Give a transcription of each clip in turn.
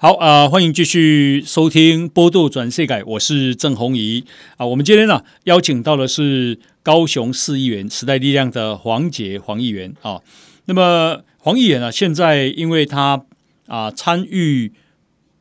好啊、呃，欢迎继续收听《波度转世改》，我是郑弘仪啊。我们今天呢邀请到的是高雄市议员时代力量的黄杰黄议员啊。那么黄议员呢，现在因为他啊参与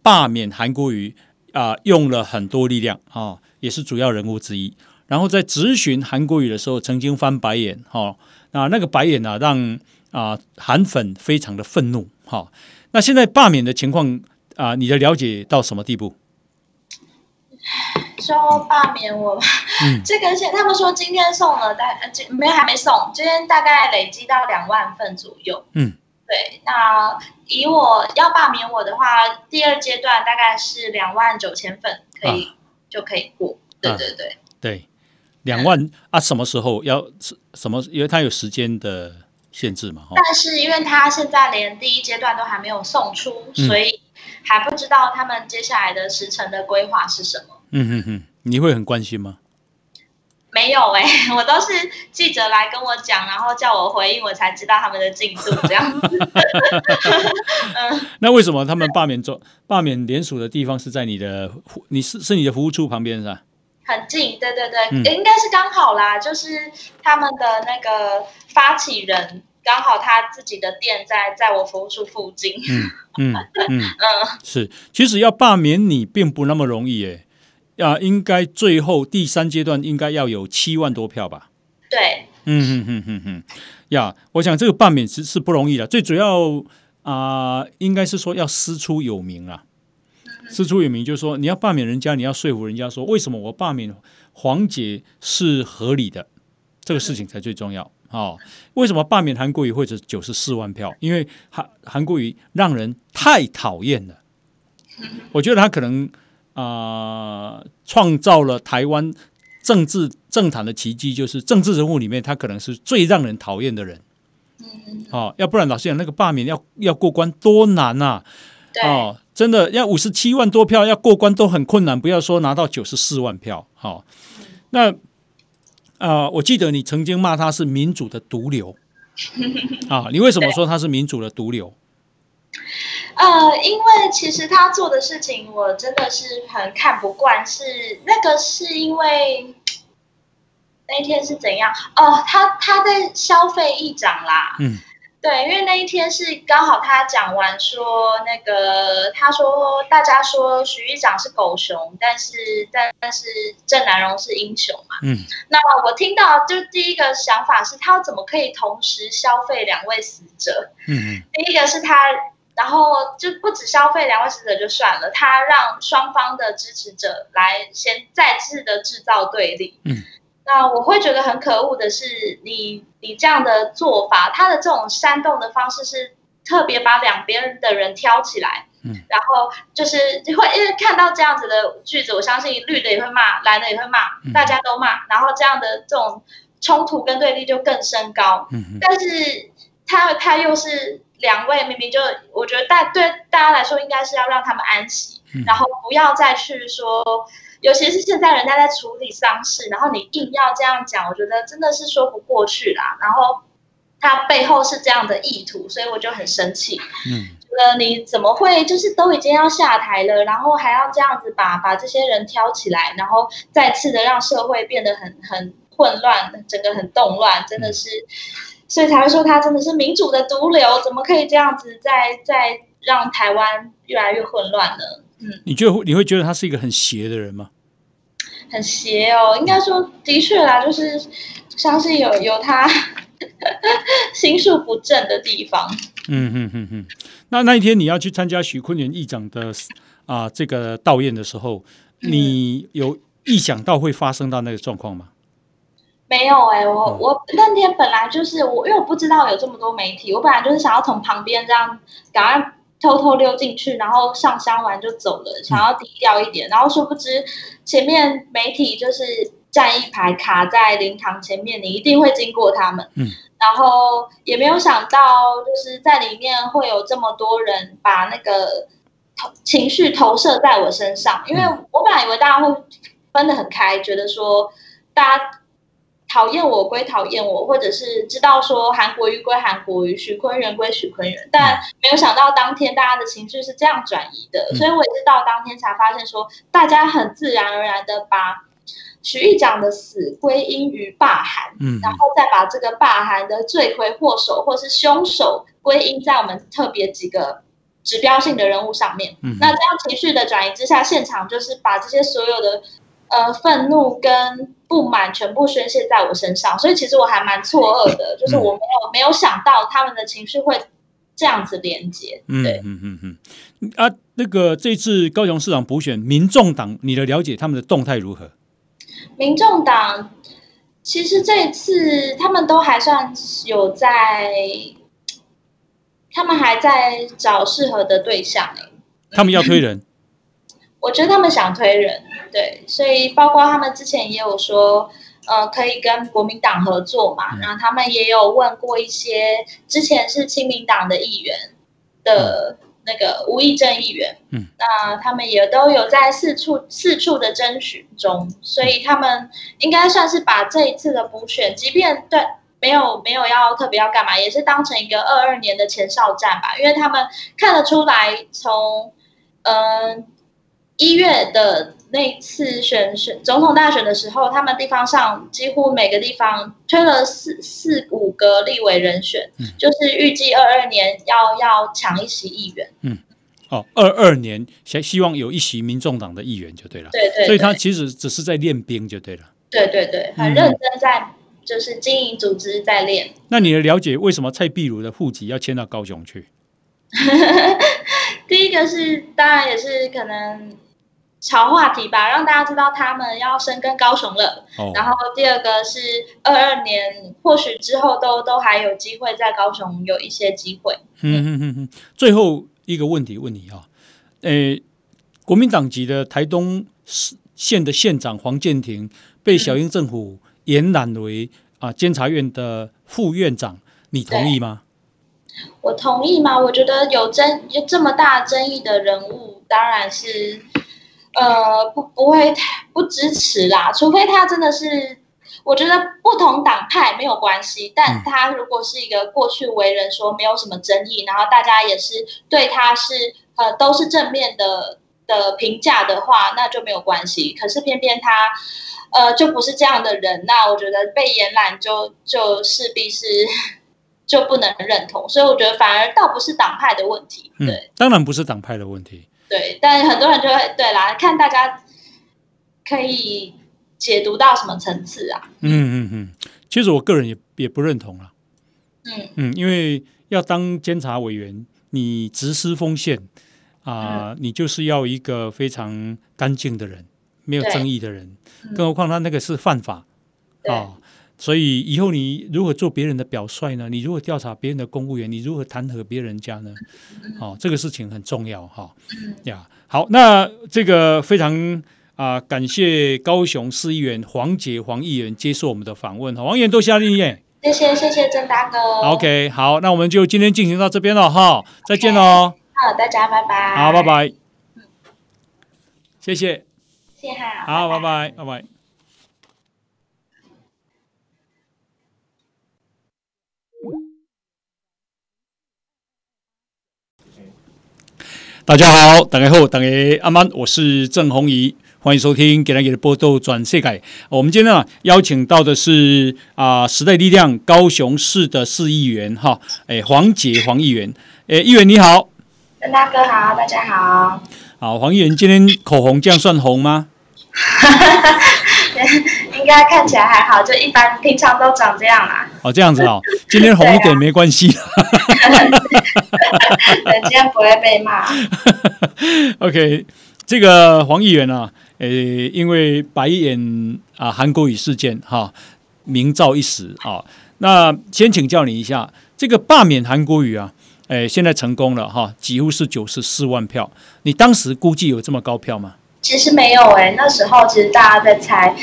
罢免韩国瑜啊，用了很多力量啊，也是主要人物之一。然后在质询韩国瑜的时候，曾经翻白眼哈。那那个白眼呢，让啊韩粉非常的愤怒哈。那现在罢免的情况。啊，你的了解到什么地步？说罢免我，嗯、这个现他们说今天送了大，今没还没送，今天大概累积到两万份左右。嗯，对。那以我要罢免我的话，第二阶段大概是两万九千份，可以、啊、就可以过。对对对、啊、对，两万、嗯、啊，什么时候要什么？因为它有时间的限制嘛。但是因为他现在连第一阶段都还没有送出，嗯、所以。还不知道他们接下来的时程的规划是什么？嗯哼哼，你会很关心吗？没有哎、欸，我都是记者来跟我讲，然后叫我回应，我才知道他们的进度这样子。嗯，那为什么他们罢免做罢免联署的地方是在你的你是是你的服务处旁边是吧？很近，对对对，嗯、应该是刚好啦，就是他们的那个发起人。刚好他自己的店在在我服务处附近。嗯嗯 嗯。嗯，是，其实要罢免你并不那么容易诶，啊，应该最后第三阶段应该要有七万多票吧？对，嗯嗯嗯嗯嗯，呀，我想这个罢免是是不容易的，最主要啊、呃，应该是说要师出有名啊，师出有名就是说你要罢免人家，你要说服人家说为什么我罢免黄姐是合理的，这个事情才最重要。哦，为什么罢免韩国瑜会是九十四万票？因为韩韩国瑜让人太讨厌了。我觉得他可能啊、呃，创造了台湾政治政坛的奇迹，就是政治人物里面他可能是最让人讨厌的人。哦，要不然老实讲，那个罢免要要过关多难啊！哦，真的要五十七万多票要过关都很困难，不要说拿到九十四万票。好、哦，那。啊、呃，我记得你曾经骂他是民主的毒瘤 啊！你为什么说他是民主的毒瘤？呃，因为其实他做的事情我真的是很看不惯，是那个是因为那一天是怎样？哦，他他在消费议长啦。嗯。对，因为那一天是刚好他讲完说那个，他说大家说徐议长是狗熊，但是但但是郑南荣是英雄嘛。嗯。那我听到就第一个想法是他怎么可以同时消费两位死者？嗯。第一个是他，然后就不止消费两位死者就算了，他让双方的支持者来先再次的制造对立。嗯。那我会觉得很可恶的是你，你你这样的做法，他的这种煽动的方式是特别把两边的人挑起来，嗯，然后就是会因为看到这样子的句子，我相信绿的也会骂，蓝的也会骂，大家都骂，然后这样的这种冲突跟对立就更升高，嗯，但是他他又是两位明明就，我觉得大对大家来说应该是要让他们安息，然后不要再去说。尤其是现在人家在处理丧事，然后你硬要这样讲，我觉得真的是说不过去啦。然后他背后是这样的意图，所以我就很生气。嗯，觉得你怎么会就是都已经要下台了，然后还要这样子把把这些人挑起来，然后再次的让社会变得很很混乱，整个很动乱，真的是，所以才会说他真的是民主的毒瘤，怎么可以这样子再再让台湾越来越混乱呢？嗯，你觉得你会觉得他是一个很邪的人吗？很邪哦，应该说的确啦，就是相信有有他 心术不正的地方。嗯嗯嗯嗯。那那一天你要去参加徐坤元议长的啊、呃、这个悼唁的时候，你有意想到会发生到那个状况吗？没有哎、欸，我、哦、我那天本来就是我，因为我不知道有这么多媒体，我本来就是想要从旁边这样赶快。偷偷溜进去，然后上香完就走了，想要低调一点。嗯、然后殊不知，前面媒体就是站一排卡在灵堂前面，你一定会经过他们。嗯。然后也没有想到，就是在里面会有这么多人把那个投情绪投射在我身上，因为我本来以为大家会分得很开，觉得说大家讨厌我归讨厌我，或者是知道说韩国瑜归韩国瑜，许坤元归许坤元，但没有想到当天大家的情绪是这样转移的，所以我也是到当天才发现说，大家很自然而然的把许议长的死归因于罢韩，嗯，然后再把这个罢韩的罪魁祸首或是凶手归因在我们特别几个指标性的人物上面，嗯，那这样情绪的转移之下，现场就是把这些所有的。呃，愤怒跟不满全部宣泄在我身上，所以其实我还蛮错愕的，就是我没有没有想到他们的情绪会这样子连接。对，嗯嗯嗯嗯啊，那个这次高雄市长补选，民众党你的了解，他们的动态如何？民众党其实这一次他们都还算有在，他们还在找适合的对象哎，他们要推人。我觉得他们想推人，对，所以包括他们之前也有说，呃，可以跟国民党合作嘛。嗯、然后他们也有问过一些之前是亲民党的议员的那个吴益政议员，嗯，那他们也都有在四处四处的征询中，所以他们应该算是把这一次的补选，即便对没有没有要特别要干嘛，也是当成一个二二年的前哨战吧，因为他们看得出来从嗯。呃一月的那次选选总统大选的时候，他们地方上几乎每个地方推了四四五个立委人选，嗯、就是预计二二年要要抢一席议员。嗯，哦，二二年希希望有一席民众党的议员就对了。对，对对，所以他其实只是在练兵就对了。对对对，很认真在就是经营组织在练。嗯、那你的了解，为什么蔡壁如的户籍要迁到高雄去？第一个是当然也是可能。炒话题吧，让大家知道他们要深耕高雄了。Oh. 然后第二个是二二年，或许之后都都还有机会在高雄有一些机会。嗯嗯嗯嗯。最后一个问题问你啊，诶，国民党籍的台东县的县长黄建庭被小英政府延揽为啊监察院的副院长，你同意吗？我同意吗？我觉得有争有这么大争议的人物，当然是。呃，不，不会不支持啦，除非他真的是，我觉得不同党派没有关系，但他如果是一个过去为人说没有什么争议，然后大家也是对他是呃都是正面的的评价的话，那就没有关系。可是偏偏他呃就不是这样的人，那我觉得被延揽就就势必是就不能认同，所以我觉得反而倒不是党派的问题，对，嗯，当然不是党派的问题。对，但很多人就会对啦，看大家可以解读到什么层次啊？嗯嗯嗯，其实我个人也也不认同啊。嗯嗯，因为要当监察委员，你直司锋线啊，呃嗯、你就是要一个非常干净的人，没有争议的人，更何况他那个是犯法啊。所以以后你如何做别人的表率呢？你如何调查别人的公务员？你如何弹劾别人家呢？哦，这个事情很重要哈。呀、哦，好，那这个非常啊、呃，感谢高雄市议员黄杰黄议员接受我们的访问。黄议员多谢你耶。谢谢谢谢郑大哥。OK，好，那我们就今天进行到这边了哈。再见喽。好，大家拜拜。好，拜拜。谢谢。谢谢。好，拜拜，拜拜。大家好，大家好，大家阿曼，我是郑弘仪，欢迎收听《给大家的报道转世界》。我们今天呢邀请到的是啊、呃、时代力量高雄市的市议员哈，哎黄捷黄议员，哎议员你好，郑大哥好，大家好。好，黄议员今天口红这样算红吗？应该看起来还好，就一般，平常都长这样啦。哦，这样子哦，今天红一点没关系。对，今天不会被骂。OK，这个黄议员啊，呃，因为白眼啊韩国瑜事件哈、啊，名噪一时啊。那先请教你一下，这个罢免韩国瑜啊，诶，现在成功了哈、啊，几乎是九十四万票。你当时估计有这么高票吗？其实没有哎、欸，那时候其实大家在猜，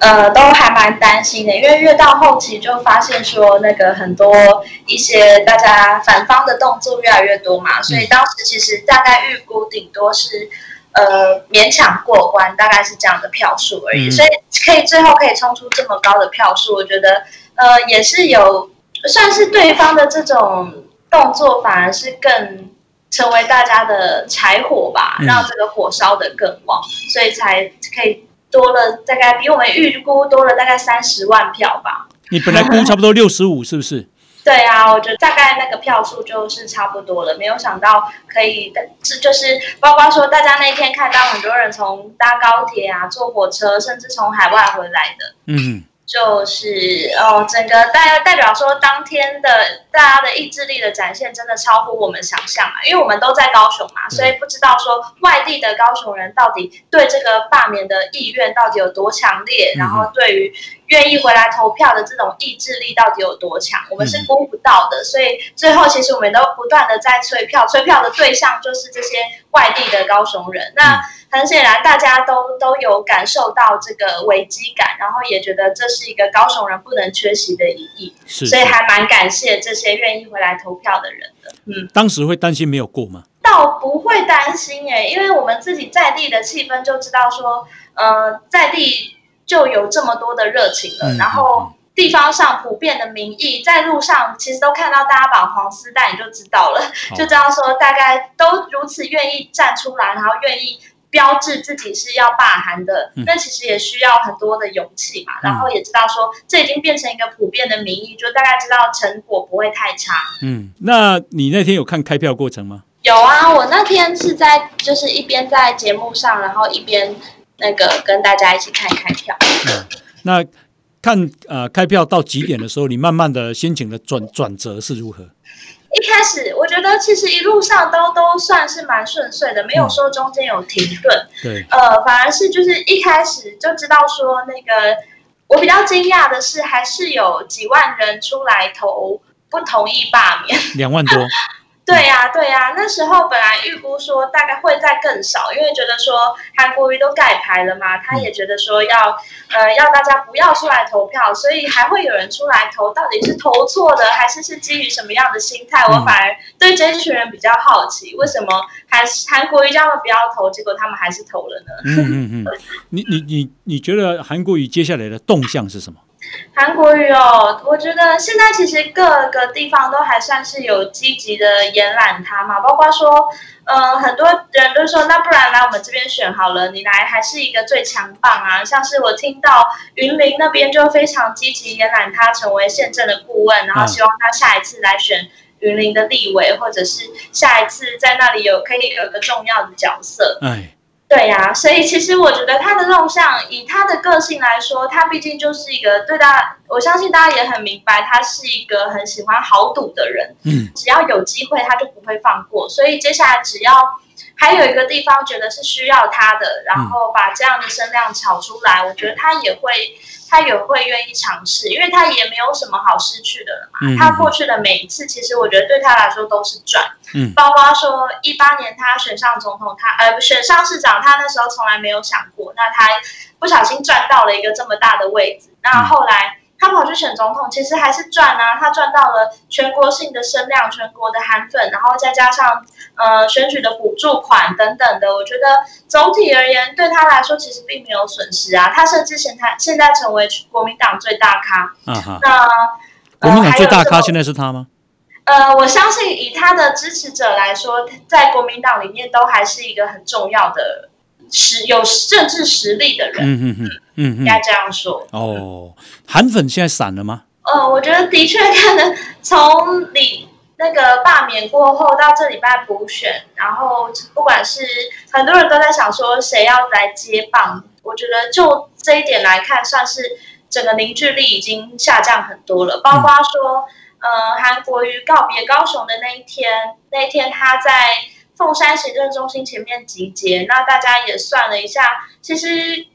呃，都还蛮担心的，因为越到后期就发现说那个很多一些大家反方的动作越来越多嘛，所以当时其实大概预估顶多是，呃勉强过关，大概是这样的票数而已。嗯、所以可以最后可以冲出这么高的票数，我觉得呃也是有算是对方的这种动作，反而是更成为大家的柴火吧，嗯、让这个火烧得更旺，所以才可以多了大概比我们预估多了大概三十万票吧。你本来估差不多六十五，是不是？对啊，我觉得大概那个票数就是差不多了。没有想到可以的，这就是包括说大家那天看到很多人从搭高铁啊、坐火车，甚至从海外回来的。嗯。就是哦，整个代代表说，当天的大家的意志力的展现真的超乎我们想象啊！因为我们都在高雄嘛，所以不知道说外地的高雄人到底对这个罢免的意愿到底有多强烈，然后对于愿意回来投票的这种意志力到底有多强，我们是估不到的。所以最后其实我们都不断的在催票，催票的对象就是这些外地的高雄人。那很显然，大家都都有感受到这个危机感，然后也觉得这是一个高雄人不能缺席的意义，是是，所以还蛮感谢这些愿意回来投票的人的。嗯，当时会担心没有过吗？倒不会担心诶，因为我们自己在地的气氛就知道说，呃，在地就有这么多的热情了，嗯、然后地方上普遍的民意，在路上其实都看到大家绑黄丝带，你就知道了，就知道说大概都如此愿意站出来，然后愿意。标志自己是要罢韩的，那其实也需要很多的勇气嘛。嗯、然后也知道说，这已经变成一个普遍的民意，就大概知道成果不会太差。嗯，那你那天有看开票过程吗？有啊，我那天是在就是一边在节目上，然后一边那个跟大家一起看开票。嗯，那看呃开票到几点的时候，你慢慢的心情的转转折是如何？一开始我觉得其实一路上都都算是蛮顺遂的，没有说中间有停顿。对，呃，反而是就是一开始就知道说那个，我比较惊讶的是，还是有几万人出来投不同意罢免，两万多。对呀、啊，对呀、啊，那时候本来预估说大概会再更少，因为觉得说韩国瑜都盖牌了嘛，他也觉得说要呃要大家不要出来投票，所以还会有人出来投，到底是投错的，还是是基于什么样的心态？我反而对这群人比较好奇，为什么韩韩国瑜叫他们不要投，结果他们还是投了呢？嗯嗯嗯，你你你你觉得韩国瑜接下来的动向是什么？韩国瑜哦，我觉得现在其实各个地方都还算是有积极的延揽他嘛，包括说，呃，很多人都说，那不然来我们这边选好了，你来还是一个最强棒啊。像是我听到云林那边就非常积极延揽他成为县政的顾问，然后希望他下一次来选云林的立委，或者是下一次在那里有可以有一个重要的角色。哎。对呀、啊，所以其实我觉得他的动向，以他的个性来说，他毕竟就是一个对大家，我相信大家也很明白，他是一个很喜欢豪赌的人。嗯，只要有机会，他就不会放过。所以接下来只要还有一个地方觉得是需要他的，然后把这样的声量炒出来，我觉得他也会。他也会愿意尝试，因为他也没有什么好失去的了嘛。嗯、他过去的每一次，其实我觉得对他来说都是赚。嗯，包括说一八年他选上总统，他呃选上市长，他那时候从来没有想过，那他不小心赚到了一个这么大的位置。那后来。嗯他跑去选总统，其实还是赚啊！他赚到了全国性的声量、全国的韩粉，然后再加上呃选举的补助款等等的，我觉得总体而言对他来说其实并没有损失啊。他甚至现在现在成为国民党最大咖。啊哈。那、呃、国民党最大咖现在是他吗？呃，我相信以他的支持者来说，在国民党里面都还是一个很重要的。实有政治实力的人，嗯嗯嗯嗯，应该这样说。哦，韩粉现在散了吗？呃，我觉得的确可能从你那个罢免过后到这礼拜补选，然后不管是很多人都在想说谁要来接棒，我觉得就这一点来看，算是整个凝聚力已经下降很多了。包括说，嗯、呃，韩国瑜告别高雄的那一天，那一天他在。凤山行政中心前面集结，那大家也算了一下，其实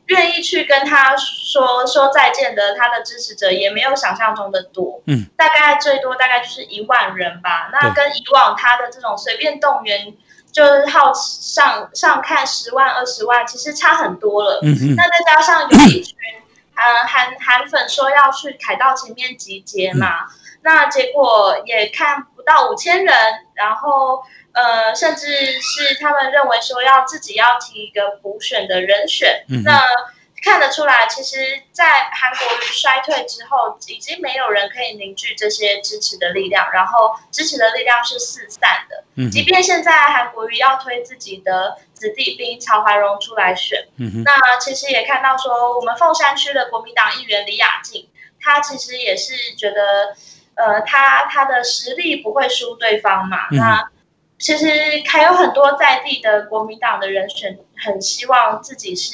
愿意去跟他说说再见的，他的支持者也没有想象中的多，嗯，大概最多大概就是一万人吧。那跟以往他的这种随便动员，就是号上上看十万二十万，其实差很多了。嗯嗯。那再加上有一群呃韩韩粉说要去凯道前面集结嘛，嗯、那结果也看不到五千人，然后。呃，甚至是他们认为说要自己要提一个补选的人选，嗯、那看得出来，其实，在韩国瑜衰退之后，已经没有人可以凝聚这些支持的力量，然后支持的力量是四散的。嗯，即便现在韩国瑜要推自己的子弟兵曹怀荣出来选，嗯，那其实也看到说，我们凤山区的国民党议员李雅静，他其实也是觉得，呃，他他的实力不会输对方嘛，嗯、那。其实还有很多在地的国民党的人选，很希望自己是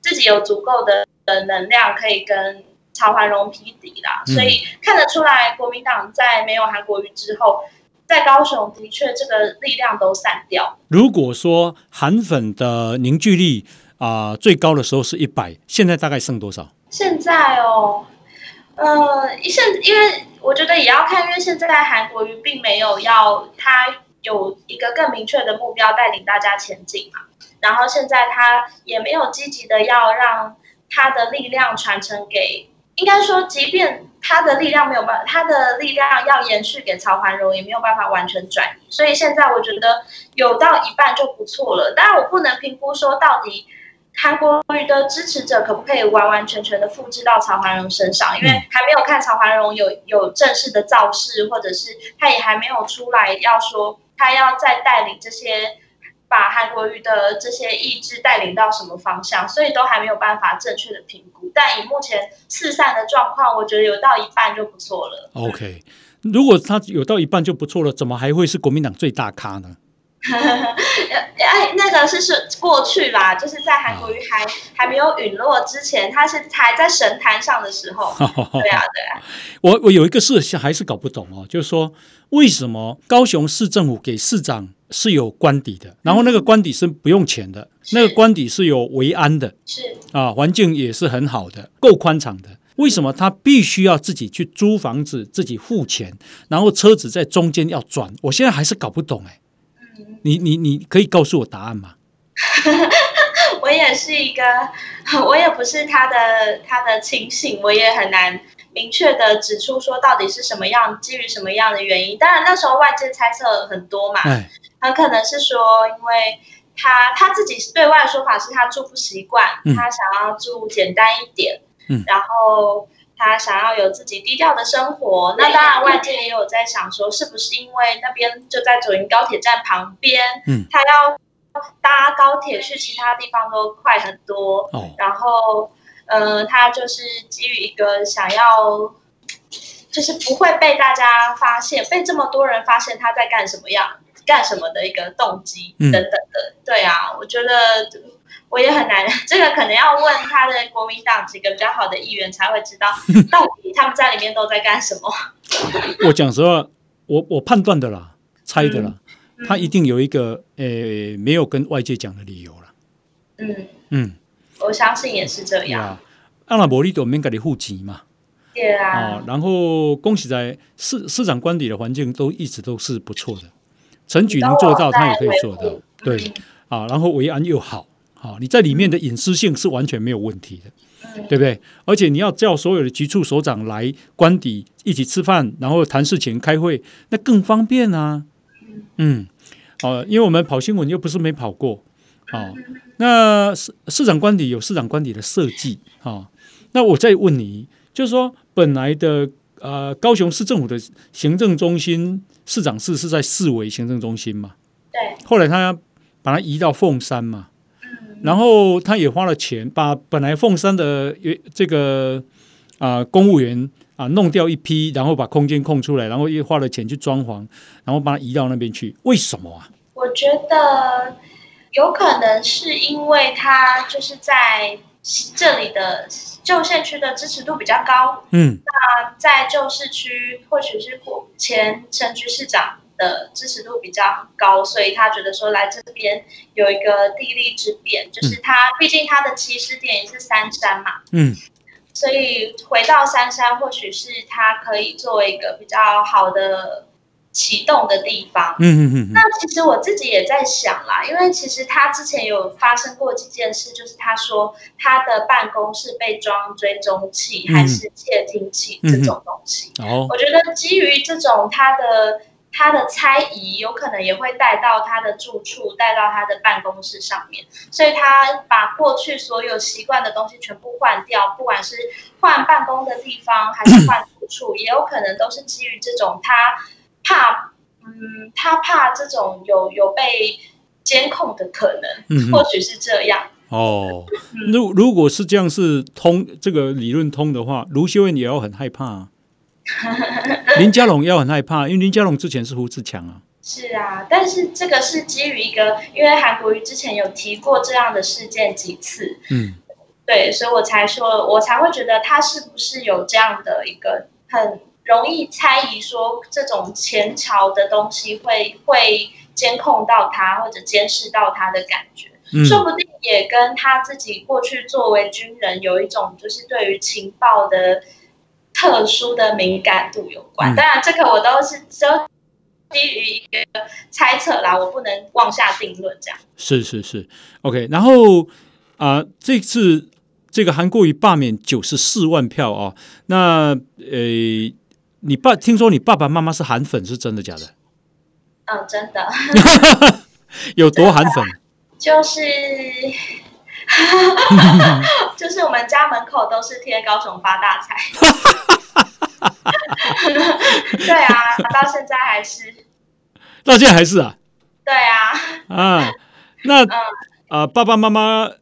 自己有足够的的能量，可以跟曹怀荣匹敌啦。所以看得出来，国民党在没有韩国瑜之后，在高雄的确这个力量都散掉。如果说韩粉的凝聚力啊、呃、最高的时候是一百，现在大概剩多少？现在哦，呃，现因为我觉得也要看，因为现在韩国瑜并没有要他。有一个更明确的目标带领大家前进嘛，然后现在他也没有积极的要让他的力量传承给，应该说，即便他的力量没有办法，他的力量要延续给曹环荣，也没有办法完全转移，所以现在我觉得有到一半就不错了。当然，我不能评估说到底韩国瑜的支持者可不可以完完全全的复制到曹环荣身上，因为还没有看曹环荣有有正式的造势，或者是他也还没有出来要说。他要再带领这些，把韩国瑜的这些意志带领到什么方向，所以都还没有办法正确的评估。但以目前四散的状况，我觉得有到一半就不错了。OK，如果他有到一半就不错了，怎么还会是国民党最大咖呢？哎，那个是是过去啦，就是在韩国瑜还、啊、还没有陨落之前，他是还在神坛上的时候。对啊，对啊。我我有一个事还是搞不懂哦，就是说为什么高雄市政府给市长是有官邸的，然后那个官邸是不用钱的，嗯、那个官邸是有维安的，是啊，环境也是很好的，够宽敞的。为什么他必须要自己去租房子，自己付钱，然后车子在中间要转？我现在还是搞不懂哎。你你你可以告诉我答案吗？我也是一个，我也不是他的他的亲信，我也很难明确的指出说到底是什么样，基于什么样的原因。当然那时候外界猜测很多嘛，很可能是说，因为他他自己对外的说法是他住不习惯，嗯、他想要住简单一点，嗯、然后。他想要有自己低调的生活，那当然外界也有在想说，是不是因为那边就在左营高铁站旁边，嗯，他要搭高铁去其他地方都快很多，哦，然后，呃，他就是基于一个想要，就是不会被大家发现，被这么多人发现他在干什么样，干什么的一个动机等等的，嗯，对啊，我觉得。我也很难，这个可能要问他的国民党几个比较好的议员才会知道，到底他们在里面都在干什么。我讲实话，我我判断的啦，猜的啦，嗯、他一定有一个呃、欸、没有跟外界讲的理由了。嗯嗯，我相信也是这样。啊，阿拉伯利都免给你户籍嘛。对啊。然后恭喜在市市长官邸的环境都一直都是不错的，陈举能做到，他也可以做到。对啊，然后维安又好。啊，你在里面的隐私性是完全没有问题的，嗯、对不对？而且你要叫所有的局处首长来官邸一起吃饭，然后谈事情、开会，那更方便啊。嗯，哦、啊，因为我们跑新闻又不是没跑过，啊，那市市长官邸有市长官邸的设计，啊，那我再问你，就是说本来的呃高雄市政府的行政中心市长室是在市委行政中心嘛？对。后来他把它移到凤山嘛？然后他也花了钱，把本来凤山的这个啊、呃、公务员啊弄掉一批，然后把空间空出来，然后又花了钱去装潢，然后把它移到那边去。为什么啊？我觉得有可能是因为他就是在这里的旧县区的支持度比较高。嗯，那在旧市区或许是前前区市长。的支持度比较高，所以他觉得说来这边有一个地利之便，就是他毕竟他的起始点也是三山嘛，嗯，所以回到三山或许是他可以作为一个比较好的启动的地方，嗯嗯嗯。那其实我自己也在想啦，因为其实他之前有发生过几件事，就是他说他的办公室被装追踪器还是窃听器这种东西，哦，我觉得基于这种他的。他的猜疑有可能也会带到他的住处，带到他的办公室上面，所以他把过去所有习惯的东西全部换掉，不管是换办公的地方还是换住处，也有可能都是基于这种他怕，嗯，他怕这种有有被监控的可能，或许是这样。哦，如如果是这样是通这个理论通的话，卢修燕也要很害怕啊。林佳龙要很害怕，因为林佳龙之前是胡志强啊。是啊，但是这个是基于一个，因为韩国瑜之前有提过这样的事件几次，嗯，对，所以我才说，我才会觉得他是不是有这样的一个很容易猜疑，说这种前朝的东西会会监控到他或者监视到他的感觉，嗯，说不定也跟他自己过去作为军人有一种就是对于情报的。特殊的敏感度有关，当然这个我都是都基于一个猜测啦，我不能妄下定论。这样是是是，OK。然后啊、呃，这次这个韩国瑜罢免九十四万票啊、哦，那呃，你爸听说你爸爸妈妈是韩粉，是真的假的？嗯，真的。有多韩粉？就是。就是我们家门口都是贴高雄发大财，对啊，到现在还是，到现在还是啊，对啊，啊，那、嗯、啊，爸爸妈妈，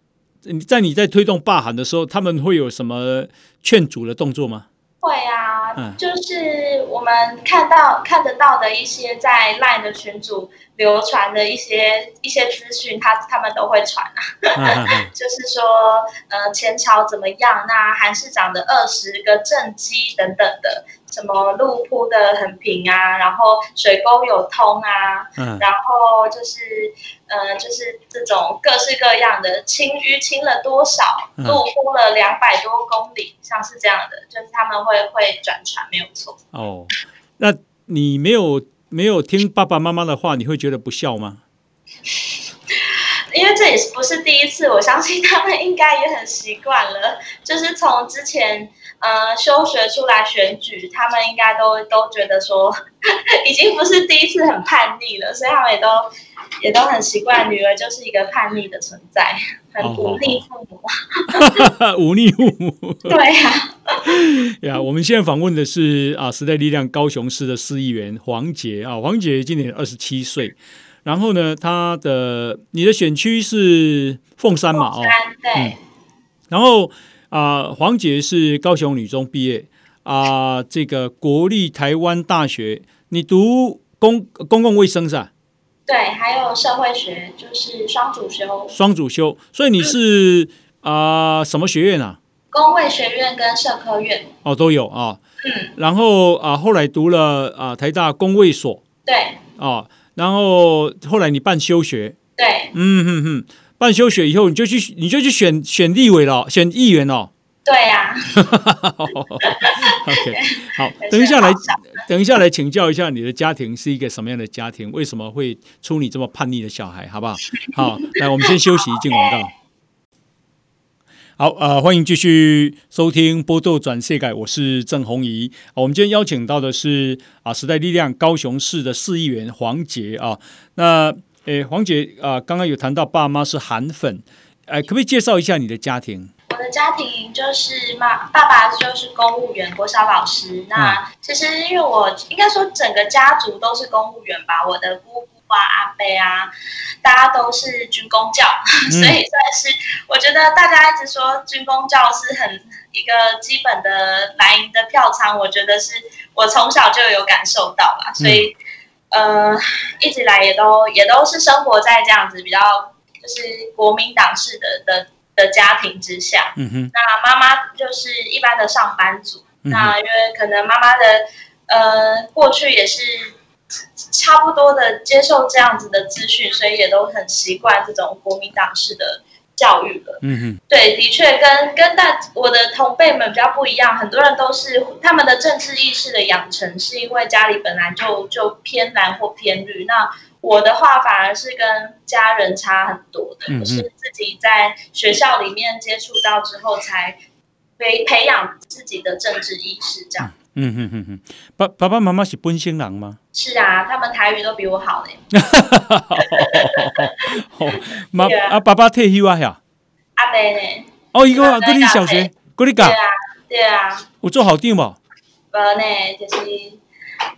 你在你在推动霸韩的时候，他们会有什么劝阻的动作吗？会啊，嗯、就是我们看到看得到的一些在 LINE 的群组。流传的一些一些资讯，他他们都会传啊，就是说，呃，前朝怎么样？那韩市长的二十个政绩等等的，什么路铺的很平啊，然后水沟有通啊，嗯、然后就是，呃，就是这种各式各样的清淤清了多少，路铺了两百多公里，像是这样的，就是他们会会转传，没有错。哦，那你没有？没有听爸爸妈妈的话，你会觉得不孝吗？因为这也是不是第一次，我相信他们应该也很习惯了。就是从之前呃休学出来选举，他们应该都都觉得说，已经不是第一次很叛逆了，所以他们也都也都很习惯女儿就是一个叛逆的存在，很忤逆父母。忤逆 父母。对呀、啊。呀，yeah, 我们现在访问的是啊，时代力量高雄市的市议员黄杰啊，黄杰今年二十七岁，然后呢，他的你的选区是凤山嘛？哦，对。嗯、然后啊，黄杰是高雄女中毕业啊，这个国立台湾大学，你读公公共卫生是吧？对，还有社会学，就是双主修。双主修，所以你是啊、呃、什么学院啊？工卫学院跟社科院。哦都有啊，嗯，然后啊后来读了啊台大工卫所，对，啊，然后后来你办休学，对，嗯哼哼，办休学以后你就去你就去选选立委了，选议员哦，对呀、啊、，OK，好，等一下来等一下来请教一下你的家庭是一个什么样的家庭，为什么会出你这么叛逆的小孩，好不好？好，来我们先休息一进广告。好，呃，欢迎继续收听《波豆转世改》，我是郑弘仪。我们今天邀请到的是啊，时代力量高雄市的市议员黄杰啊。那，诶，黄姐啊，刚刚有谈到爸妈是韩粉，哎，可不可以介绍一下你的家庭？我的家庭就是妈，爸爸就是公务员，国小老师。那其实因为我应该说整个家族都是公务员吧，我的姑姑啊。阿伯啊，大家都是军工教，所以算是我觉得大家一直说军工教是很一个基本的蓝营的票仓，我觉得是我从小就有感受到啦，所以呃一直来也都也都是生活在这样子比较就是国民党式的的的家庭之下。嗯哼，那妈妈就是一般的上班族，那因为可能妈妈的呃过去也是。差不多的接受这样子的资讯，所以也都很习惯这种国民党式的教育了。嗯嗯，对，的确跟跟大我的同辈们比较不一样，很多人都是他们的政治意识的养成，是因为家里本来就就偏蓝或偏绿。那我的话反而是跟家人差很多的，嗯，是自己在学校里面接触到之后，才培培养自己的政治意识这样。嗯哼哼哼，爸爸爸妈妈是本省人吗？是啊，他们台语都比我好嘞。妈啊，爸爸退休啊呀？阿伯呢？哦，一个啊，国立小学，国立教。对啊，对啊。有做校长无？无呢，就是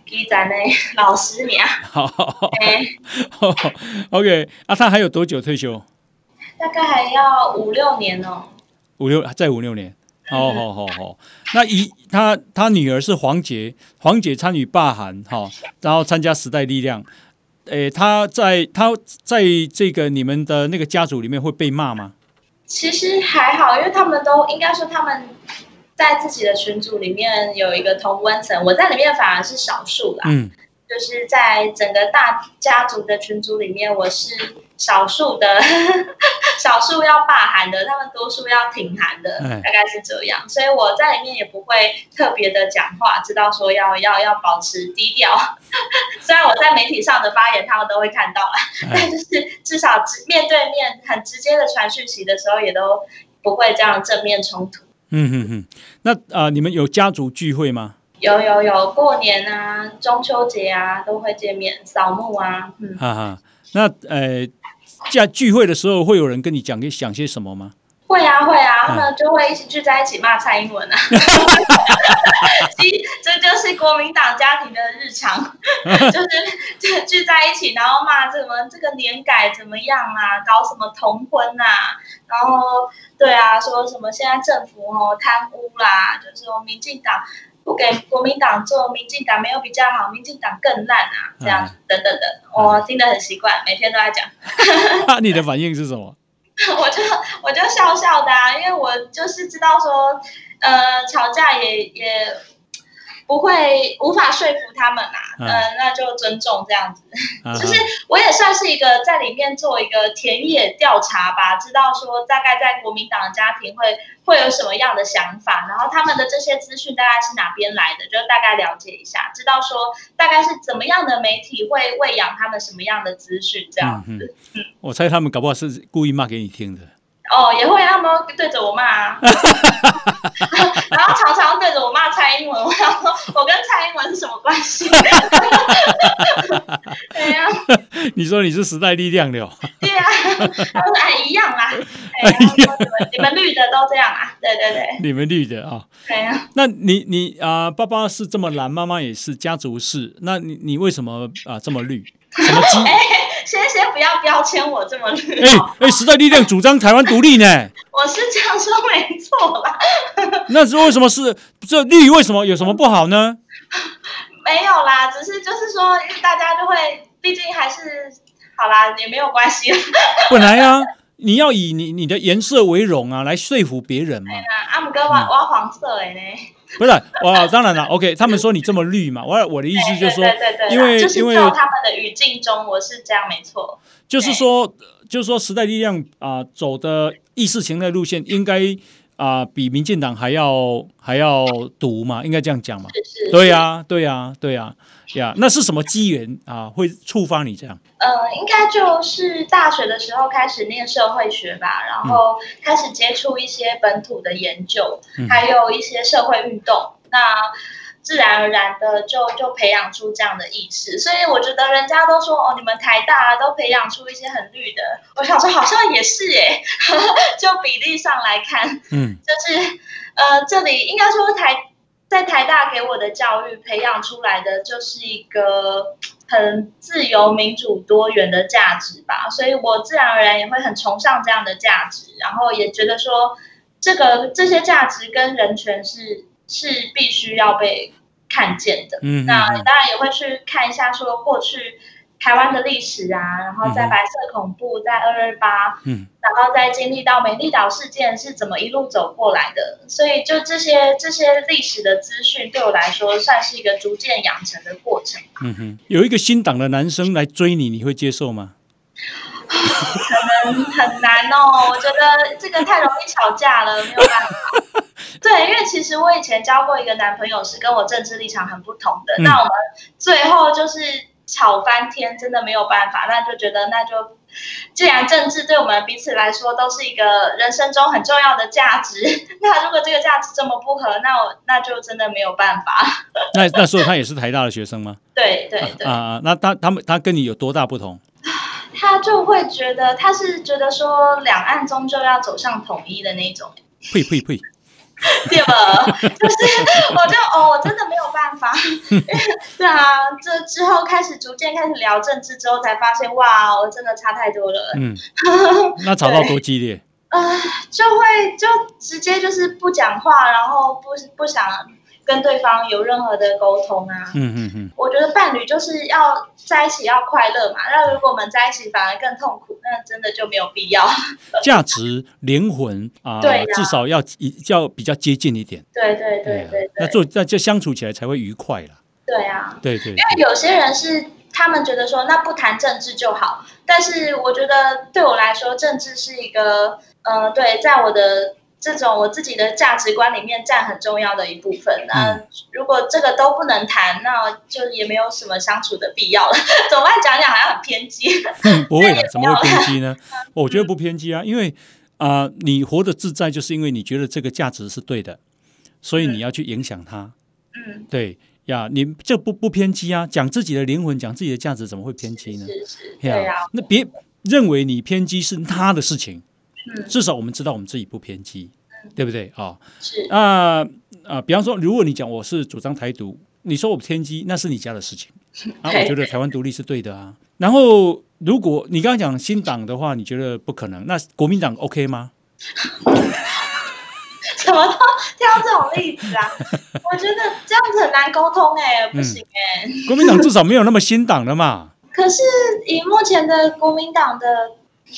基层的 老师名。好好好。OK，啊，他还有多久退休？大概还要五六年哦。五六再五六年。好好好好，那一他他女儿是黄杰，黄杰参与罢韩哈，然后参加时代力量，诶，他在他在这个你们的那个家族里面会被骂吗？其实还好，因为他们都应该说他们在自己的群组里面有一个同温层，我在里面反而是少数啦。嗯。就是在整个大家族的群组里面，我是少数的，少数要罢韩的，他们多数要挺韩的，大概是这样。所以我在里面也不会特别的讲话，知道说要要要保持低调。虽然我在媒体上的发言，他们都会看到了，但就是至少面对面很直接的传讯息的时候，也都不会这样正面冲突。嗯嗯嗯。那啊、呃，你们有家族聚会吗？有有有，过年啊，中秋节啊，都会见面扫墓啊。嗯，哈哈。那呃，在聚会的时候，会有人跟你讲讲些什么吗？会啊会啊，他们就会一起聚在一起骂蔡英文啊。其实这就是国民党家庭的日常，就是聚聚在一起，然后骂这么这个年改怎么样啊，搞什么同婚啊，然后对啊，说什么现在政府哦贪污啦，就是说民进党。不给国民党做，民进党没有比较好，民进党更烂啊！这样等等的，我听得很习惯，每天都在讲。那你的反应是什么？我就我就笑笑的啊，因为我就是知道说，呃，吵架也也。不会无法说服他们啦，嗯、呃，那就尊重这样子。啊、就是我也算是一个在里面做一个田野调查吧，知道说大概在国民党的家庭会会有什么样的想法，然后他们的这些资讯大概是哪边来的，就大概了解一下，知道说大概是怎么样的媒体会喂养他们什么样的资讯这样子。嗯，嗯我猜他们搞不好是故意骂给你听的。哦，也会，他们对着我骂啊，然后常常对着我骂蔡英文，我想说，我跟蔡英文是什么关系？对呀、啊，你说你是时代力量的哦？对呀、啊，他 说哎一样啦，哎呀，你们你们绿的都这样啊？对对对，你们绿的啊？对呀、啊，那你你啊、呃，爸爸是这么蓝，妈妈也是家族式，那你你为什么啊、呃、这么绿？什么鸡？先先不要标签我这么绿。哎哎、欸欸，时代力量主张台湾独立呢。我是这样说没错啦。那是为什么是这绿？为什么有什么不好呢？没有啦，只是就是说，大家就会，毕竟还是好啦，也没有关系。本来啊，你要以你你的颜色为荣啊，来说服别人嘛。阿姆哥，我我黄色的呢。不是，我当然了，OK。他们说你这么绿嘛，我我的意思就是说，因为因为他们的语境中，我是这样没错。就是说，就是说，时代力量啊、呃，走的意识形态路线，应该啊、呃，比民进党还要还要毒嘛，应该这样讲嘛。是是。对呀，对呀，对呀，呀，那是什么机缘啊，会触发你这样？呃，应该就是大学的时候开始念社会学吧，然后开始接触一些本土的研究，嗯、还有一些社会运动。那自然而然的就就培养出这样的意识，所以我觉得人家都说哦，你们台大都培养出一些很绿的，我想说好像也是耶，就比例上来看，嗯，就是呃，这里应该说台在台大给我的教育培养出来的就是一个很自由、民主、多元的价值吧，所以我自然而然也会很崇尚这样的价值，然后也觉得说这个这些价值跟人权是。是必须要被看见的。嗯，那当然也会去看一下，说过去台湾的历史啊，然后在白色恐怖，在二二八，嗯，然后再经历到美丽岛事件是怎么一路走过来的。所以，就这些这些历史的资讯，对我来说算是一个逐渐养成的过程。嗯哼，有一个新党的男生来追你，你会接受吗？可能很难哦，我觉得这个太容易吵架了，没有办法。对，因为其实我以前交过一个男朋友，是跟我政治立场很不同的。嗯、那我们最后就是吵翻天，真的没有办法，那就觉得那就。既然政治对我们彼此来说都是一个人生中很重要的价值，那如果这个价值这么不合，那我那就真的没有办法。那那时候他也是台大的学生吗？对对对啊，那他他们他跟你有多大不同？他就会觉得他是觉得说两岸终究要走向统一的那种。呸呸呸！对吧？就是，我就哦，我真的没有办法。对啊，这之后开始逐渐开始聊政治之后，才发现哇，我真的差太多了。嗯，那吵到多激烈？呃，就会就直接就是不讲话，然后不不想。跟对方有任何的沟通啊，嗯嗯嗯，我觉得伴侣就是要在一起要快乐嘛。那如果我们在一起反而更痛苦，那真的就没有必要。价值、灵魂啊，至少要要比较接近一点。对对对对，对，那做那就相处起来才会愉快啦。对啊，对对，对，因为有些人是他们觉得说那不谈政治就好，但是我觉得对我来说，政治是一个呃，对，在我的。这种我自己的价值观里面占很重要的一部分。那如果这个都不能谈，那就也没有什么相处的必要了。总爱讲讲好像很偏激。不会的，怎么会偏激呢？我觉得不偏激啊，因为啊、呃，你活得自在，就是因为你觉得这个价值是对的，所以你要去影响它。嗯，对呀，你这不不偏激啊？讲自己的灵魂，讲自己的价值，怎么会偏激呢？是是，是，对啊。那别认为你偏激是他的事情。至少我们知道我们自己不偏激，嗯、对不对啊？哦、是啊啊、呃呃，比方说，如果你讲我是主张台独，你说我偏激，那是你家的事情 啊。我觉得台湾独立是对的啊。然后，如果你刚刚讲新党的话，你觉得不可能，那国民党 OK 吗？怎么都挑这种例子啊？我觉得这样子很难沟通哎、欸，不行哎、欸嗯。国民党至少没有那么新党的嘛。可是以目前的国民党的。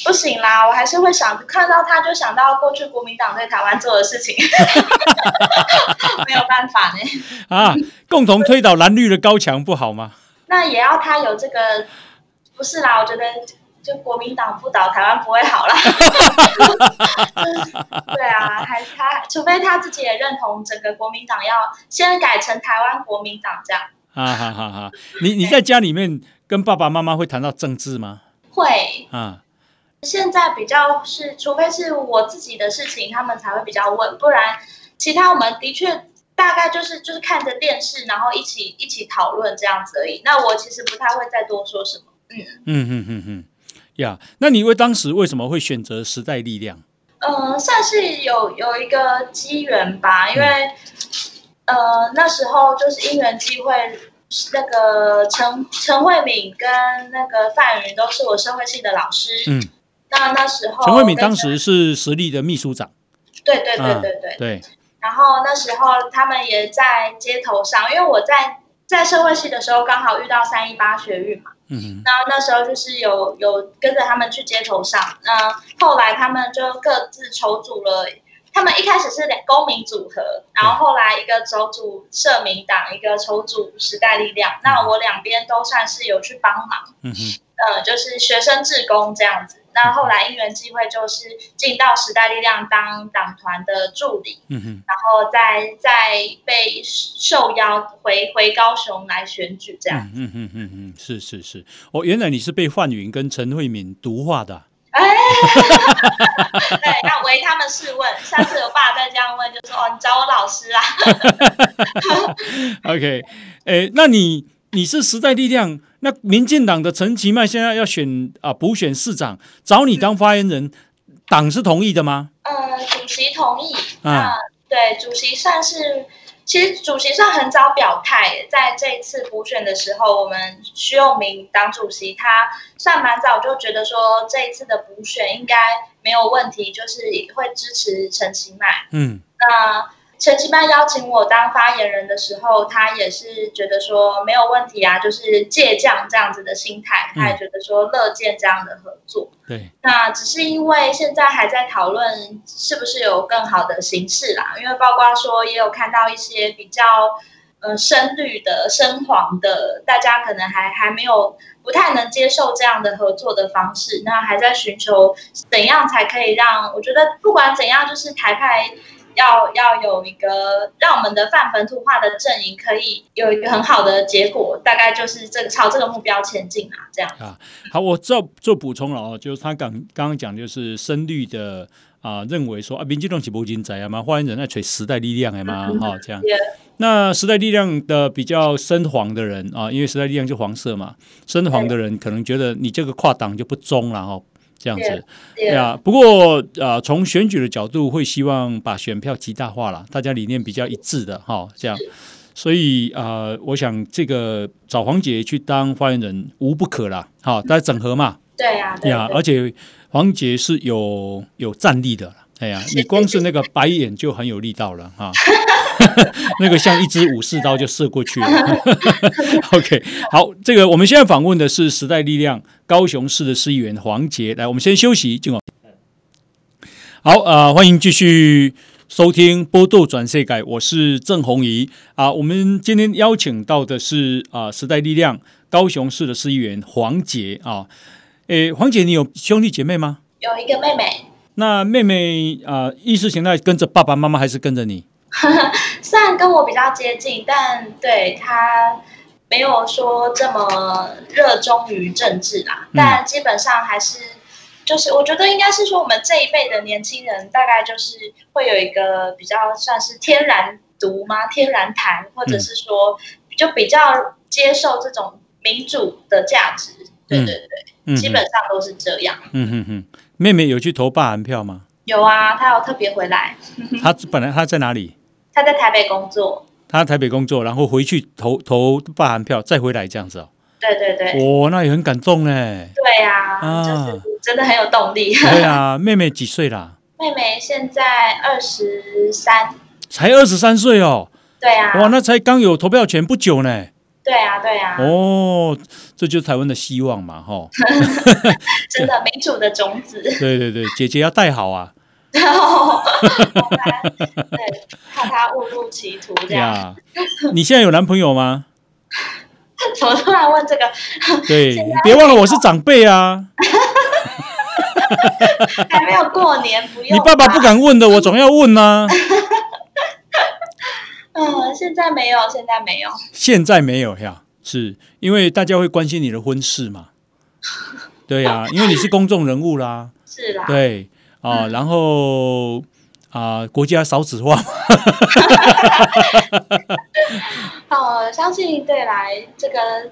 不行啦，我还是会想看到他，就想到过去国民党对台湾做的事情，没有办法呢。啊，共同推倒蓝绿的高墙不好吗？那也要他有这个，不是啦，我觉得就国民党不倒台湾不会好啦。对啊，还他除非他自己也认同整个国民党要先改成台湾国民党这样。啊哈哈哈！你你在家里面跟爸爸妈妈会谈到政治吗？会啊。现在比较是，除非是我自己的事情，他们才会比较问，不然其他我们的确大概就是就是看着电视，然后一起一起讨论这样子而已。那我其实不太会再多说什么。嗯嗯嗯嗯嗯，呀，那你为当时为什么会选择时代力量？呃，算是有有一个机缘吧，因为、嗯、呃那时候就是因缘际会，那个陈陈慧敏跟那个范云都是我社会系的老师。嗯。那那时候，陈慧敏当时是实力的秘书长。对对对对对、啊、对。然后那时候他们也在街头上，因为我在在社会系的时候刚好遇到三一八学运嘛。嗯哼。那那时候就是有有跟着他们去街头上。那后来他们就各自筹组了，他们一开始是两公民组合，然后后来一个筹组社民党，一个筹组时代力量。嗯、那我两边都算是有去帮忙。嗯哼。呃，就是学生志工这样子。那后来因缘机会，就是进到时代力量当党团的助理，嗯哼，然后再再被受邀回回高雄来选举，这样，嗯嗯嗯嗯，是是是，哦，原来你是被范云跟陈慧敏毒化的，哎，对，那为他们试问，下次我爸再这样问，就说哦，你找我老师啊，OK，哎，那你你是时代力量。那民进党的陈其迈现在要选啊补选市长，找你当发言人，党、嗯、是同意的吗？呃，主席同意。啊，对，主席算是，其实主席算很早表态，在这一次补选的时候，我们徐永明党主席他算蛮早就觉得说这一次的补选应该没有问题，就是会支持陈其迈。嗯，那。陈其迈邀请我当发言人的时候，他也是觉得说没有问题啊，就是借将这样子的心态，他也觉得说乐见这样的合作。对，那只是因为现在还在讨论是不是有更好的形式啦，因为包括说也有看到一些比较呃深绿的、深黄的，大家可能还还没有不太能接受这样的合作的方式，那还在寻求怎样才可以让我觉得不管怎样，就是台派。要要有一个让我们的泛本土化的阵营可以有一个很好的结果，大概就是这个朝这个目标前进啊，这样啊。好，我做做补充了哦，就是他刚刚刚讲就是深绿的啊，认为说啊，民进党是无人才啊嘛，发言人在锤时代力量的嘛，哈、哦，这样。那时代力量的比较深黄的人啊，因为时代力量就黄色嘛，深黄的人可能觉得你这个跨党就不忠了哈，这样子呀。Yeah. 不过啊，从选举的角度会希望把选票极大化了，大家理念比较一致的哈，这样。所以啊，我想这个找黄姐去当发言人无不可啦，好，大家整合嘛。对呀，对呀。而且黄姐是有有战力的，哎呀，你光是那个白眼就很有力道了哈。那个像一支武士刀就射过去了。OK，好，这个我们现在访问的是时代力量高雄市的市议员黄杰。来，我们先休息，进好，呃，欢迎继续收听《波度转世改》，我是郑弘仪啊。我们今天邀请到的是啊、呃，时代力量高雄市的市议员黄杰啊。诶，黄姐，你有兄弟姐妹吗？有一个妹妹。那妹妹啊、呃，意识形态跟着爸爸妈妈还是跟着你？跟我比较接近，但对他没有说这么热衷于政治啦。但基本上还是，就是我觉得应该是说，我们这一辈的年轻人大概就是会有一个比较算是天然独吗？天然谈，或者是说就比较接受这种民主的价值。对对对，嗯、基本上都是这样。嗯哼哼，妹妹有去投罢韩票吗？有啊，她有特别回来。她本来她在哪里？他在台北工作，他在台北工作，然后回去投投罢韩票，再回来这样子哦。对对对，哦，那也很感动呢。对呀、啊，就是真的很有动力。对啊，妹妹几岁啦？妹妹现在二十三，才二十三岁哦。对啊，哇，那才刚有投票权不久呢。对啊，对啊。哦，这就是台湾的希望嘛，哈。真的民主的种子。对对对，姐姐要带好啊。然后，对，怕他误入歧途这样。你现在有男朋友吗？怎么突然问这个？对，你别忘了我是长辈啊。还没有过年，不用。你爸爸不敢问的，我总要问呐。嗯，现在没有，现在没有。现在没有呀，是因为大家会关心你的婚事嘛？对呀，因为你是公众人物啦。是啦。对。啊、呃，然后啊、呃，国家少子化。哦，相信对来这个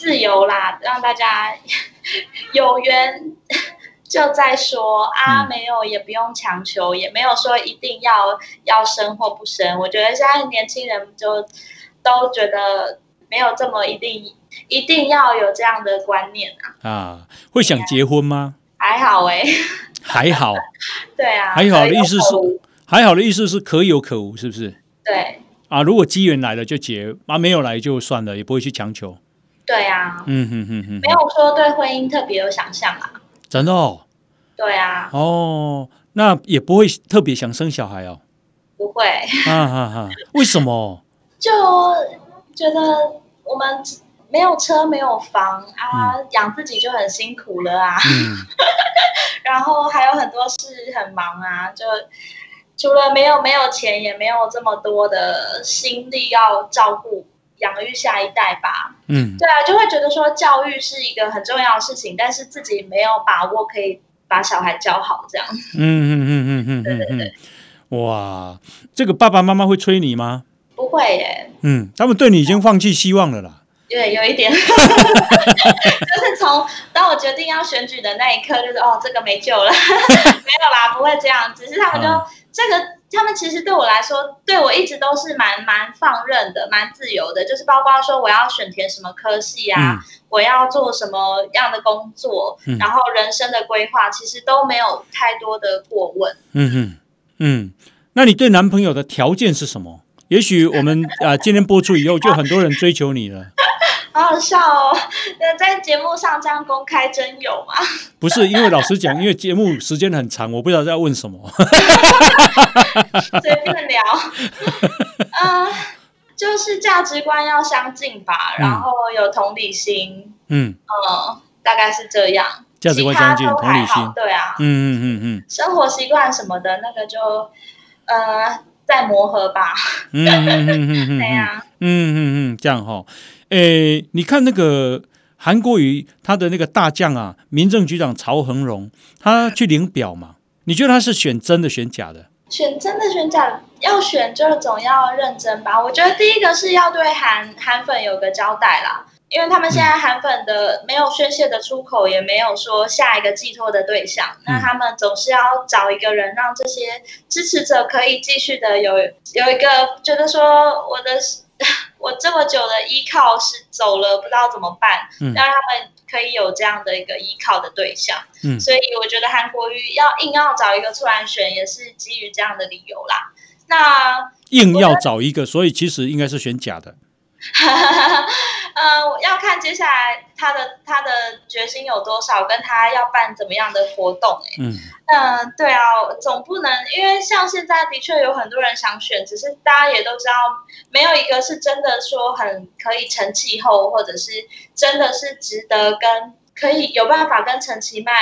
自由啦，让大家有缘就再说啊，没有也不用强求，也没有说一定要要生或不生。我觉得现在年轻人就都觉得没有这么一定一定要有这样的观念啊。啊，会想结婚吗？还好哎、欸。还好，对啊，还好的意思是还好的意思是可有可无，是不是？对啊，如果机缘来了就结，啊没有来就算了，也不会去强求。对啊，嗯哼哼哼，没有说对婚姻特别有想象啊。真的哦？对啊。哦，那也不会特别想生小孩哦。不会。哈哈哈，为什么？就觉得我们。没有车，没有房啊，嗯、养自己就很辛苦了啊。嗯、然后还有很多事很忙啊，就除了没有没有钱，也没有这么多的心力要照顾养育下一代吧。嗯，对啊，就会觉得说教育是一个很重要的事情，但是自己没有把握可以把小孩教好，这样。嗯嗯嗯嗯嗯，对对对。哇，这个爸爸妈妈会催你吗？不会耶。嗯，他们对你已经放弃希望了啦。对，有一点，就是从当我决定要选举的那一刻，就是哦，这个没救了，没有啦，不会这样。只是他们就、啊、这个，他们其实对我来说，对我一直都是蛮蛮放任的，蛮自由的。就是包括说我要选填什么科系啊，嗯、我要做什么样的工作，嗯、然后人生的规划，其实都没有太多的过问。嗯嗯嗯，那你对男朋友的条件是什么？也许我们啊、呃，今天播出以后，就很多人追求你了。好好笑哦！那在节目上这样公开真有吗？不是，因为老实讲，因为节目时间很长，我不知道在问什么。随便聊。嗯、呃，就是价值观要相近吧，然后有同理心。嗯嗯，大概是这样。价值观相近，同理心。对啊。嗯嗯嗯嗯。生活习惯什么的，那个就呃，在磨合吧。嗯嗯嗯嗯嗯，对呀。嗯嗯嗯，这样哈、哦。诶，你看那个韩国瑜他的那个大将啊，民政局长曹恒荣，他去领表嘛？你觉得他是选真的选假的？选真的选假，要选就总要认真吧。我觉得第一个是要对韩韩粉有个交代啦。因为他们现在韩粉的没有宣泄的出口，也没有说下一个寄托的对象，那他们总是要找一个人，让这些支持者可以继续的有有一个觉得说我的 我这么久的依靠是走了，不知道怎么办，让他们可以有这样的一个依靠的对象。嗯，所以我觉得韩国瑜要硬要找一个出来选，也是基于这样的理由啦。那硬要找一个，所以其实应该是选假的。哈哈哈，呃，要看接下来他的他的决心有多少，跟他要办怎么样的活动，欸，嗯，嗯，对啊，总不能因为像现在的确有很多人想选，只是大家也都知道，没有一个是真的说很可以成气候，或者是真的是值得跟可以有办法跟陈其迈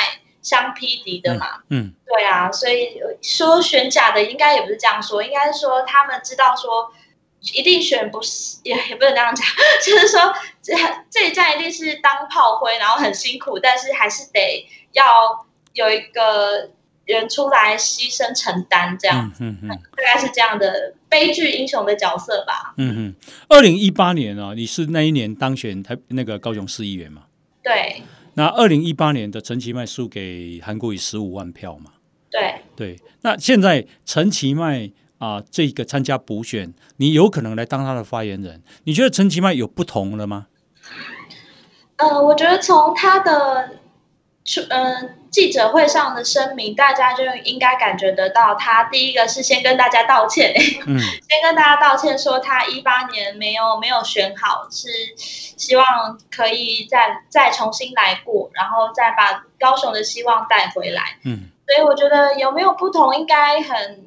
相匹敌的嘛，嗯，嗯对啊，所以说选假的应该也不是这样说，应该是说他们知道说。一定选不是也也不能这样讲，就是说这这一站一定是当炮灰，然后很辛苦，但是还是得要有一个人出来牺牲承担，这样，嗯嗯，嗯大概是这样的悲剧英雄的角色吧。嗯嗯，二零一八年啊，你是那一年当选台那个高雄市议员嘛？对。那二零一八年的陈其迈输给韩国瑜十五万票嘛？对对。那现在陈其迈。啊，这个参加补选，你有可能来当他的发言人。你觉得陈其迈有不同了吗？呃，我觉得从他的嗯、呃、记者会上的声明，大家就应该感觉得到，他第一个是先跟大家道歉，嗯，先跟大家道歉说他一八年没有没有选好，是希望可以再再重新来过，然后再把高雄的希望带回来。嗯，所以我觉得有没有不同，应该很。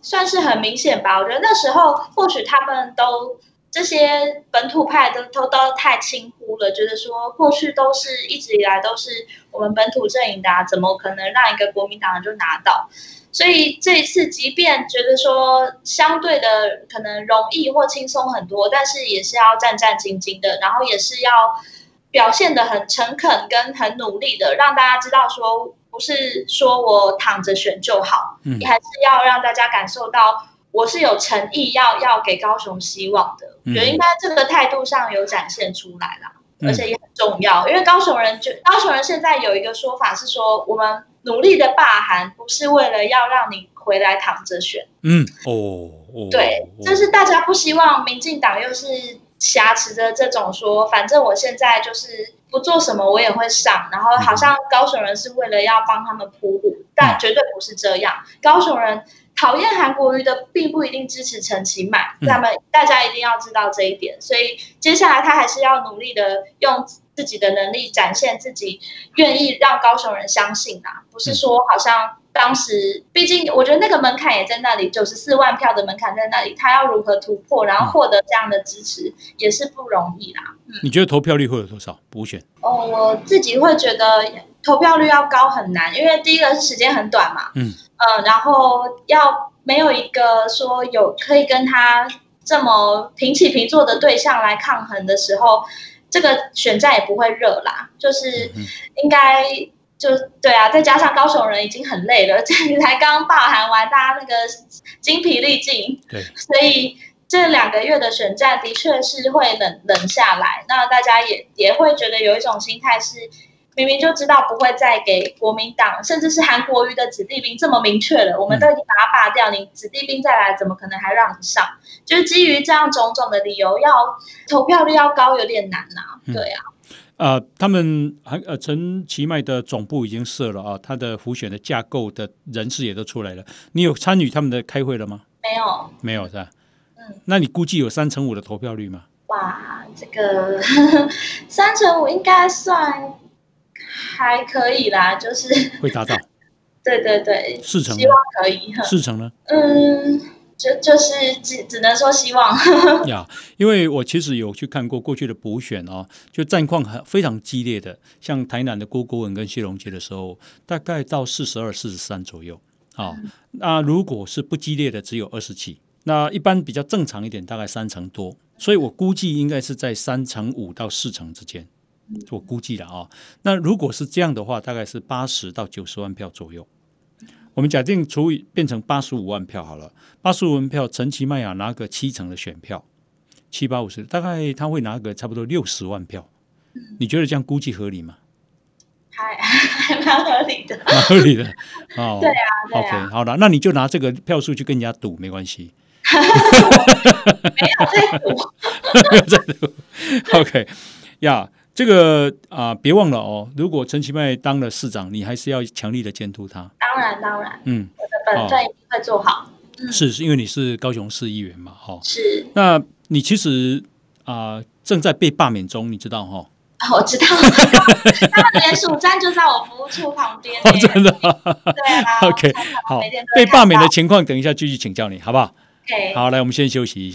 算是很明显吧，我觉得那时候或许他们都这些本土派都都都太轻忽了，觉得说过去都是一直以来都是我们本土阵营的啊，怎么可能让一个国民党人就拿到？所以这一次，即便觉得说相对的可能容易或轻松很多，但是也是要战战兢兢的，然后也是要表现的很诚恳跟很努力的，让大家知道说。不是说我躺着选就好，你、嗯、还是要让大家感受到我是有诚意要要给高雄希望的。我觉得应该这个态度上有展现出来啦，嗯、而且也很重要。因为高雄人就高雄人现在有一个说法是说，我们努力的罢韩不是为了要让你回来躺着选。嗯哦哦，对，就是大家不希望民进党又是挟持着这种说，反正我现在就是。不做什么我也会上，然后好像高雄人是为了要帮他们铺路，但绝对不是这样。高雄人讨厌韩国瑜的，并不一定支持陈其迈，那么大家一定要知道这一点。所以接下来他还是要努力的用自己的能力展现自己，愿意让高雄人相信啊，不是说好像。当时，毕竟我觉得那个门槛也在那里，九十四万票的门槛在那里，他要如何突破，然后获得这样的支持，也是不容易啦。嗯，你觉得投票率会有多少？补选？哦，我自己会觉得投票率要高很难，因为第一个是时间很短嘛，嗯，呃，然后要没有一个说有可以跟他这么平起平坐的对象来抗衡的时候，这个选战也不会热啦，就是应该。就对啊，再加上高雄人已经很累了，这才刚罢韩完，大家那个精疲力尽，对，所以这两个月的选战的确是会冷冷下来。那大家也也会觉得有一种心态是，明明就知道不会再给国民党，甚至是韩国瑜的子弟兵这么明确了，我们都已经把他罢掉，你子弟兵再来，怎么可能还让你上？就是基于这样种种的理由，要投票率要高有点难呐，对啊。呃，他们还呃陈其迈的总部已经设了啊，他的辅选的架构的人士也都出来了。你有参与他们的开会了吗？没有，没有是吧？嗯，那你估计有三成五的投票率吗？哇，这个 三成五应该算还可以啦，就是会达到。对对对，四成，希望可以。四成呢？嗯。就就是只只能说希望呀，因为我其实有去看过过去的补选哦，就战况很非常激烈的，像台南的郭国文跟谢龙杰的时候，大概到四十二、四十三左右好，那如果是不激烈的，只有二十几。那一般比较正常一点，大概三成多。所以我估计应该是在三成五到四成之间，我估计了啊。那如果是这样的话，大概是八十到九十万票左右。我们假定除以变成八十五万票好了，八十五万票，陈其迈亚拿个七成的选票，七八五十，大概他会拿个差不多六十万票。你觉得这样估计合理吗？还 还蛮合理的，蛮合理的 哦。对啊，对啊，OK，好了，那你就拿这个票数去跟人家赌，没关系。没有在赌，没有在赌。OK，呀。这个啊，别忘了哦。如果陈其迈当了市长，你还是要强力的监督他。当然，当然，嗯，我的本分一定会做好。嗯、是，是因为你是高雄市议员嘛，哈、哦。是。那你其实啊、呃，正在被罢免中，你知道哈、哦？我知道，他们连署站就在我服务处旁边。哦，真的。对啊。OK，好。被罢免的情况，等一下继续请教你，好不好？OK。好，来，我们先休息一下。